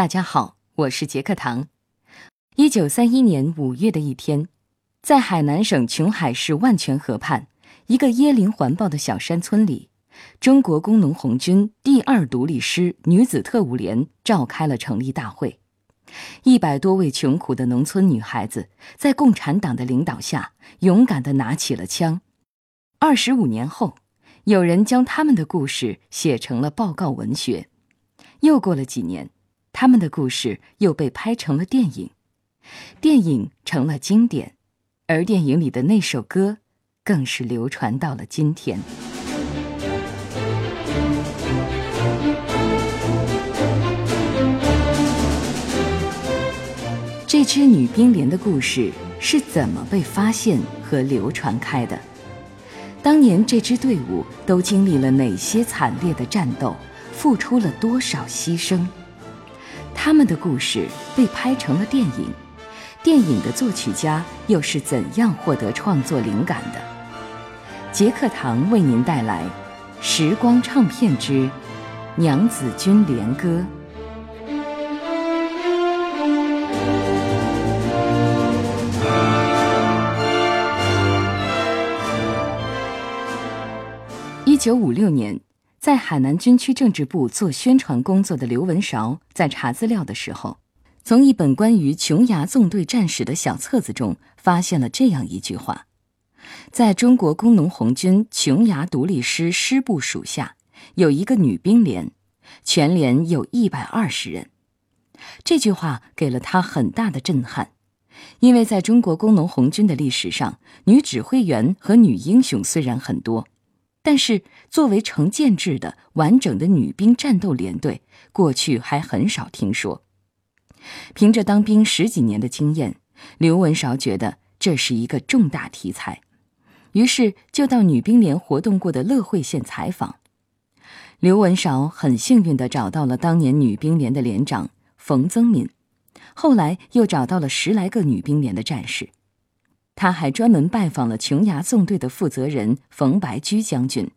大家好，我是杰克唐。一九三一年五月的一天，在海南省琼海市万泉河畔一个椰林环抱的小山村里，中国工农红军第二独立师女子特务连召开了成立大会。一百多位穷苦的农村女孩子在共产党的领导下，勇敢地拿起了枪。二十五年后，有人将他们的故事写成了报告文学。又过了几年，他们的故事又被拍成了电影。电影成了经典，而电影里的那首歌，更是流传到了今天。这支女兵连的故事是怎么被发现和流传开的？当年这支队伍都经历了哪些惨烈的战斗，付出了多少牺牲？他们的故事被拍成了电影。电影的作曲家又是怎样获得创作灵感的？杰克唐为您带来《时光唱片之娘子军连歌》。一九五六年，在海南军区政治部做宣传工作的刘文韶，在查资料的时候。从一本关于琼崖纵队战史的小册子中，发现了这样一句话：在中国工农红军琼崖独立师师部属下，有一个女兵连，全连有一百二十人。这句话给了他很大的震撼，因为在中国工农红军的历史上，女指挥员和女英雄虽然很多，但是作为成建制的完整的女兵战斗连队，过去还很少听说。凭着当兵十几年的经验，刘文韶觉得这是一个重大题材，于是就到女兵连活动过的乐惠县采访。刘文韶很幸运地找到了当年女兵连的连长冯增敏，后来又找到了十来个女兵连的战士。他还专门拜访了琼崖纵队的负责人冯白驹将军，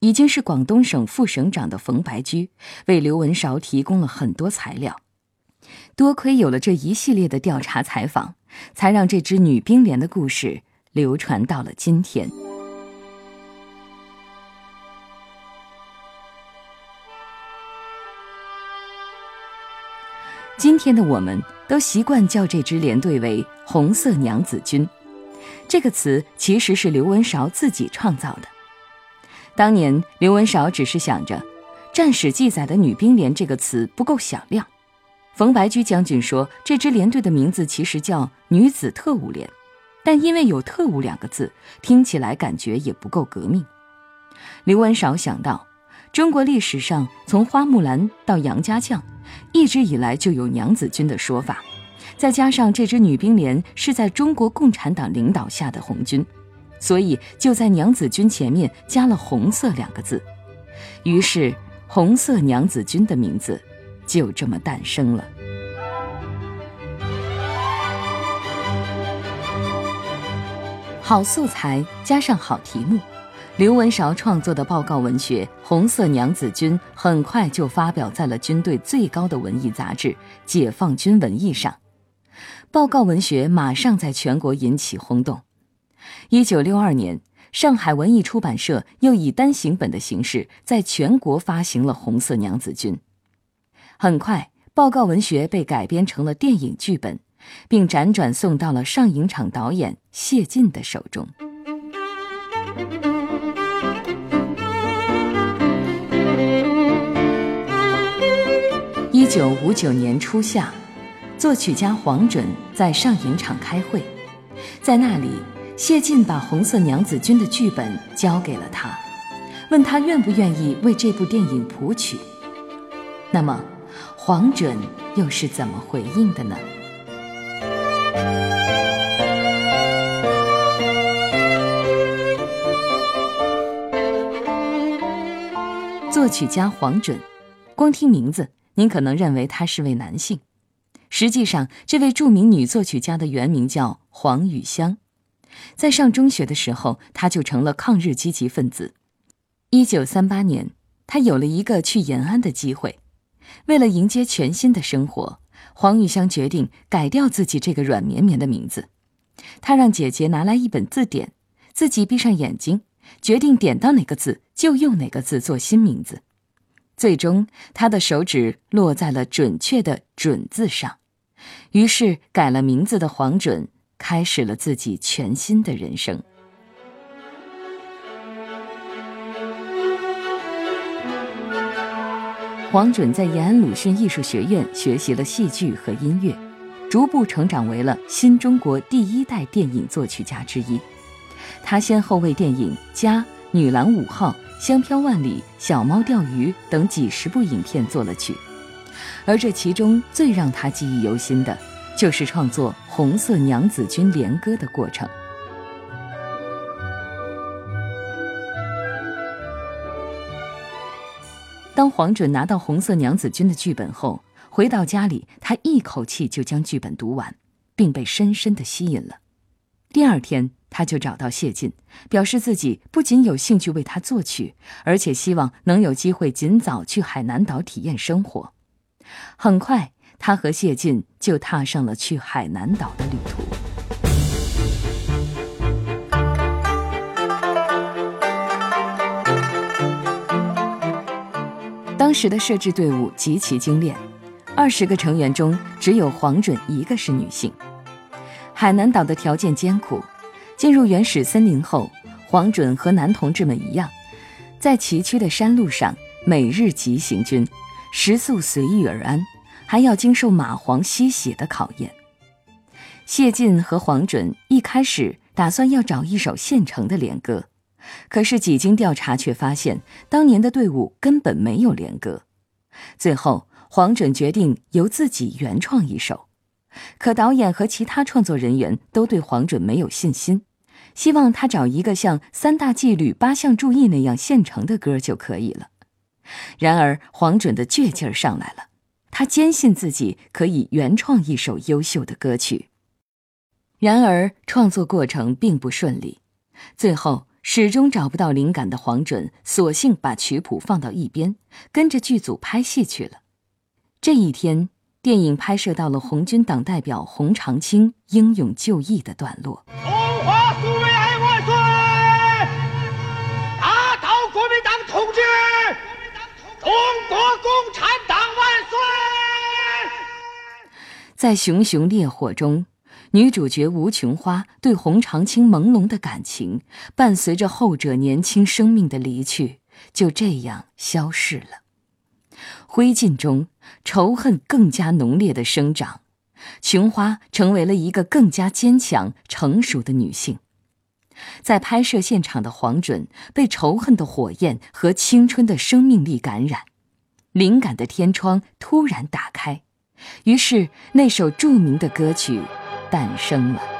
已经是广东省副省长的冯白驹为刘文韶提供了很多材料。多亏有了这一系列的调查采访，才让这支女兵连的故事流传到了今天。今天的我们都习惯叫这支连队为“红色娘子军”，这个词其实是刘文韶自己创造的。当年刘文韶只是想着，战史记载的“女兵连”这个词不够响亮。冯白驹将军说：“这支连队的名字其实叫女子特务连，但因为有‘特务’两个字，听起来感觉也不够革命。”刘文韶想到，中国历史上从花木兰到杨家将，一直以来就有娘子军的说法，再加上这支女兵连是在中国共产党领导下的红军，所以就在娘子军前面加了“红色”两个字，于是“红色娘子军”的名字。就这么诞生了。好素材加上好题目，刘文韶创作的报告文学《红色娘子军》很快就发表在了军队最高的文艺杂志《解放军文艺》上。报告文学马上在全国引起轰动。一九六二年，上海文艺出版社又以单行本的形式在全国发行了《红色娘子军》。很快，报告文学被改编成了电影剧本，并辗转送到了上影厂导演谢晋的手中。九五九年初夏，作曲家黄准在上影厂开会，在那里，谢晋把《红色娘子军》的剧本交给了他，问他愿不愿意为这部电影谱曲。那么。黄准又是怎么回应的呢？作曲家黄准，光听名字，您可能认为他是位男性。实际上，这位著名女作曲家的原名叫黄雨香。在上中学的时候，她就成了抗日积极分子。一九三八年，她有了一个去延安的机会。为了迎接全新的生活，黄雨香决定改掉自己这个软绵绵的名字。她让姐姐拿来一本字典，自己闭上眼睛，决定点到哪个字就用哪个字做新名字。最终，他的手指落在了准确的“准”字上，于是改了名字的黄准开始了自己全新的人生。黄准在延安鲁迅艺术学院学习了戏剧和音乐，逐步成长为了新中国第一代电影作曲家之一。他先后为电影《家》《女郎五号》《香飘万里》《小猫钓鱼》等几十部影片作了曲，而这其中最让他记忆犹新的，就是创作《红色娘子军连歌》的过程。当黄准拿到《红色娘子军》的剧本后，回到家里，他一口气就将剧本读完，并被深深的吸引了。第二天，他就找到谢晋，表示自己不仅有兴趣为他作曲，而且希望能有机会尽早去海南岛体验生活。很快，他和谢晋就踏上了去海南岛的旅途。当时的摄制队伍极其精炼，二十个成员中只有黄准一个是女性。海南岛的条件艰苦，进入原始森林后，黄准和男同志们一样，在崎岖的山路上每日急行军，食宿随遇而安，还要经受蚂蟥吸血的考验。谢晋和黄准一开始打算要找一首现成的连歌。可是几经调查，却发现当年的队伍根本没有连歌。最后，黄准决定由自己原创一首。可导演和其他创作人员都对黄准没有信心，希望他找一个像《三大纪律八项注意》那样现成的歌就可以了。然而，黄准的倔劲儿上来了，他坚信自己可以原创一首优秀的歌曲。然而，创作过程并不顺利，最后。始终找不到灵感的黄准，索性把曲谱放到一边，跟着剧组拍戏去了。这一天，电影拍摄到了红军党代表洪长青英勇就义的段落。在熊熊烈火中。女主角吴琼花对洪长青朦胧的感情，伴随着后者年轻生命的离去，就这样消逝了。灰烬中，仇恨更加浓烈的生长，琼花成为了一个更加坚强、成熟的女性。在拍摄现场的黄准被仇恨的火焰和青春的生命力感染，灵感的天窗突然打开，于是那首著名的歌曲。诞生了。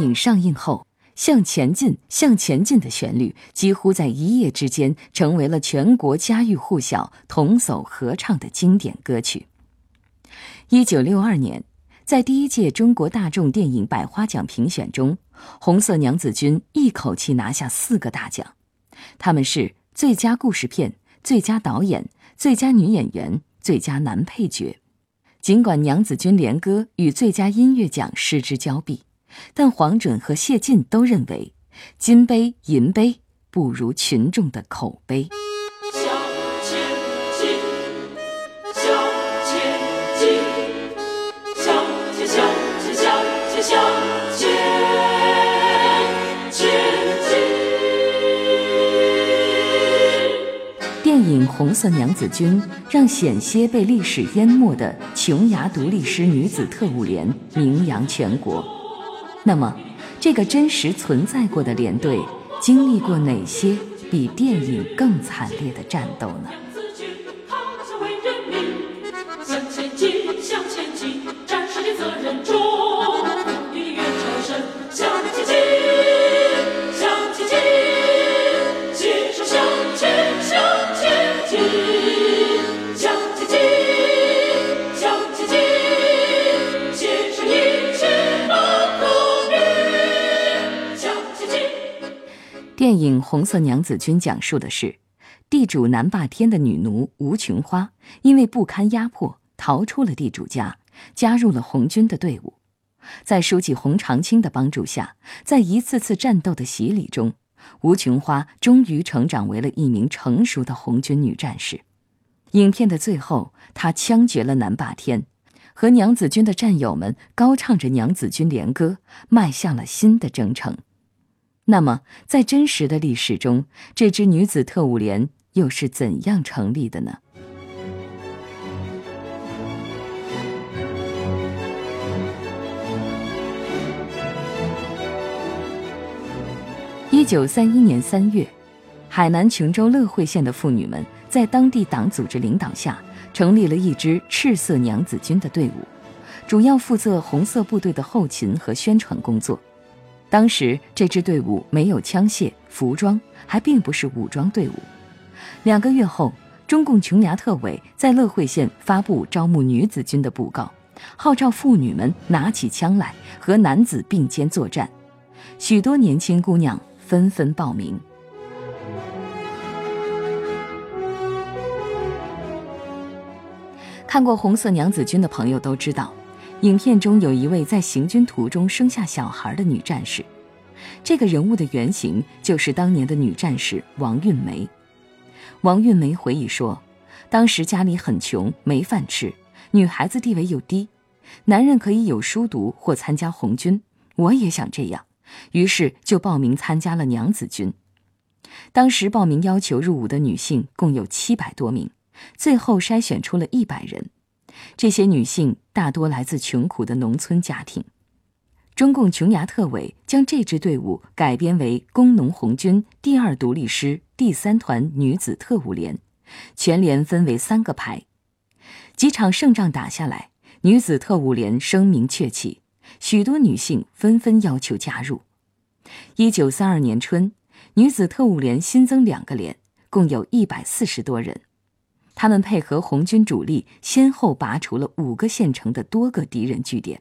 影上映后，向前进，向前进”的旋律，几乎在一夜之间成为了全国家喻户晓、童叟合唱的经典歌曲。一九六二年，在第一届中国大众电影百花奖评选中，《红色娘子军》一口气拿下四个大奖，他们是最佳故事片、最佳导演、最佳女演员、最佳男配角。尽管《娘子军连歌》与最佳音乐奖失之交臂，但黄准和谢晋都认为，金杯银杯不如群众的口碑。《电影红色娘子军》让险些被历史淹没的琼崖独立师女子特务连名扬全国。那么，这个真实存在过的连队，经历过哪些比电影更惨烈的战斗呢？电影《红色娘子军》讲述的是，地主南霸天的女奴吴琼花，因为不堪压迫，逃出了地主家，加入了红军的队伍。在书记洪长青的帮助下，在一次次战斗的洗礼中，吴琼花终于成长为了一名成熟的红军女战士。影片的最后，她枪决了南霸天，和娘子军的战友们高唱着娘子军连歌，迈向了新的征程。那么，在真实的历史中，这支女子特务连又是怎样成立的呢？一九三一年三月，海南琼州乐会县的妇女们在当地党组织领导下，成立了一支赤色娘子军的队伍，主要负责红色部队的后勤和宣传工作。当时这支队伍没有枪械、服装，还并不是武装队伍。两个月后，中共琼崖特委在乐会县发布招募女子军的布告，号召妇女们拿起枪来和男子并肩作战。许多年轻姑娘纷纷报名。看过《红色娘子军》的朋友都知道。影片中有一位在行军途中生下小孩的女战士，这个人物的原型就是当年的女战士王运梅。王运梅回忆说，当时家里很穷，没饭吃，女孩子地位又低，男人可以有书读或参加红军，我也想这样，于是就报名参加了娘子军。当时报名要求入伍的女性共有七百多名，最后筛选出了一百人。这些女性大多来自穷苦的农村家庭。中共琼崖特委将这支队伍改编为工农红军第二独立师第三团女子特务连，全连分为三个排。几场胜仗打下来，女子特务连声名鹊起，许多女性纷纷要求加入。一九三二年春，女子特务连新增两个连，共有一百四十多人。他们配合红军主力，先后拔除了五个县城的多个敌人据点。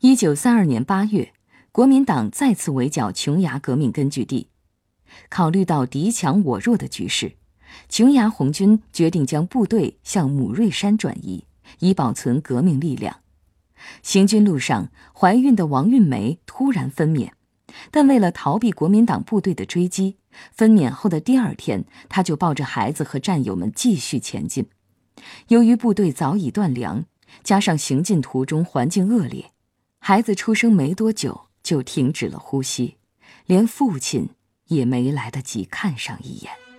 一九三二年八月，国民党再次围剿琼崖革命根据地。考虑到敌强我弱的局势，琼崖红军决定将部队向母瑞山转移，以保存革命力量。行军路上，怀孕的王运梅突然分娩，但为了逃避国民党部队的追击。分娩后的第二天，他就抱着孩子和战友们继续前进。由于部队早已断粮，加上行进途中环境恶劣，孩子出生没多久就停止了呼吸，连父亲也没来得及看上一眼。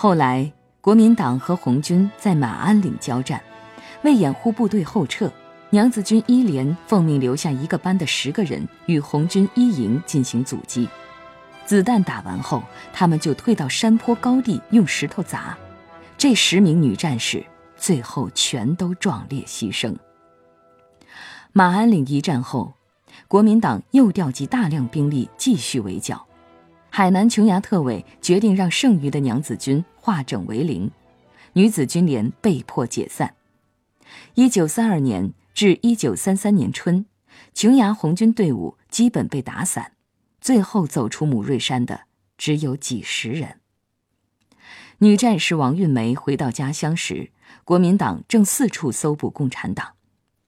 后来。国民党和红军在马鞍岭交战，为掩护部队后撤，娘子军一连奉命留下一个班的十个人与红军一营进行阻击。子弹打完后，他们就退到山坡高地用石头砸。这十名女战士最后全都壮烈牺牲。马鞍岭一战后，国民党又调集大量兵力继续围剿。海南琼崖特委决定让剩余的娘子军化整为零，女子军连被迫解散。一九三二年至一九三三年春，琼崖红军队伍基本被打散，最后走出母瑞山的只有几十人。女战士王运梅回到家乡时，国民党正四处搜捕共产党，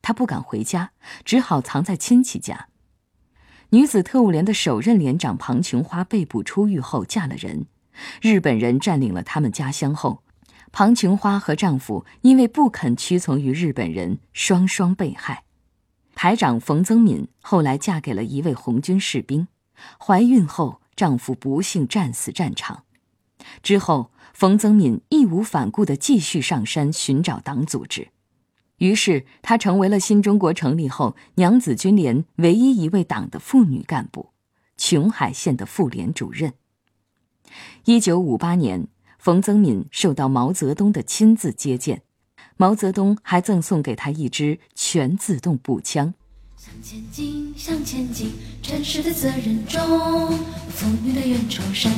她不敢回家，只好藏在亲戚家。女子特务连的首任连长庞琼花被捕出狱后嫁了人，日本人占领了他们家乡后，庞琼花和丈夫因为不肯屈从于日本人，双双被害。排长冯增敏后来嫁给了一位红军士兵，怀孕后丈夫不幸战死战场，之后。冯增敏义无反顾地继续上山寻找党组织，于是她成为了新中国成立后娘子军连唯一一位党的妇女干部，琼海县的妇联主任。一九五八年，冯增敏受到毛泽东的亲自接见，毛泽东还赠送给她一支全自动步枪。向前进，向前进，战士的责任重，妇女的冤仇深。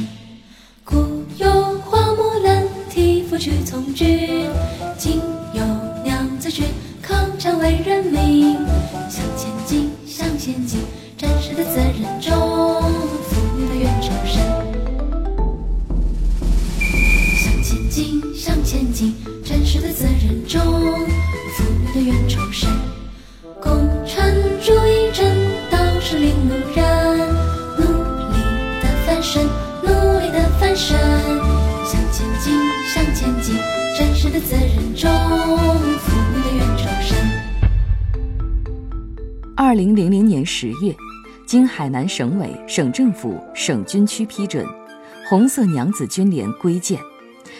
古有花木兰替父去从军，今成为人民。向前进，向前进，战士的责任重，二零零零年十月，经海南省委、省政府、省军区批准，红色娘子军连归建，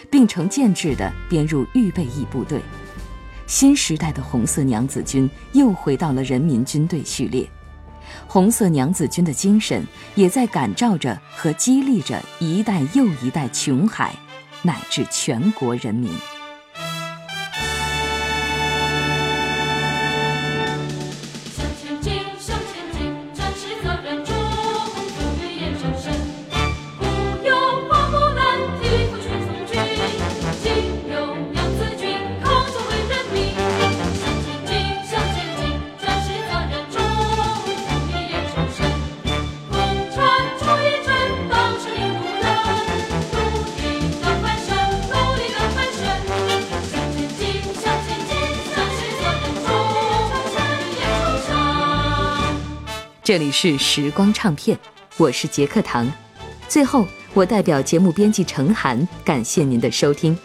并成建制的编入预备役部队。新时代的红色娘子军又回到了人民军队序列。红色娘子军的精神，也在感召着和激励着一代又一代琼海，乃至全国人民。这里是时光唱片，我是杰克唐。最后，我代表节目编辑程涵，感谢您的收听。